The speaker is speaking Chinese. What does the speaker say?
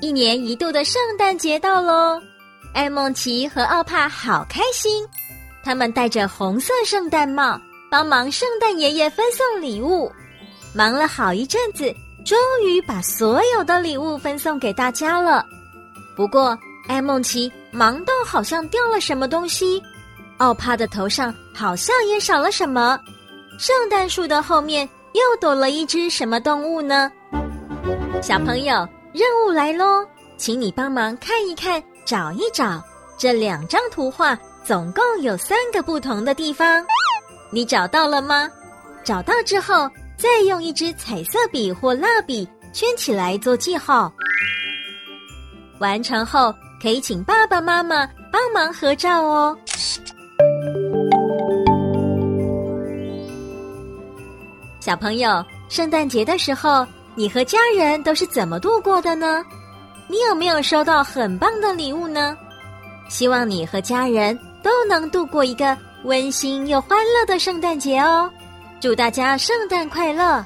一年一度的圣诞节到喽！艾梦奇和奥帕好开心，他们戴着红色圣诞帽，帮忙圣诞爷爷分送礼物，忙了好一阵子，终于把所有的礼物分送给大家了。不过，艾梦奇忙到好像掉了什么东西，奥帕的头上好像也少了什么，圣诞树的后面又躲了一只什么动物呢？小朋友，任务来喽，请你帮忙看一看，找一找，这两张图画总共有三个不同的地方，你找到了吗？找到之后，再用一支彩色笔或蜡笔圈起来做记号。完成后，可以请爸爸妈妈帮忙合照哦。小朋友，圣诞节的时候，你和家人都是怎么度过的呢？你有没有收到很棒的礼物呢？希望你和家人都能度过一个温馨又欢乐的圣诞节哦！祝大家圣诞快乐！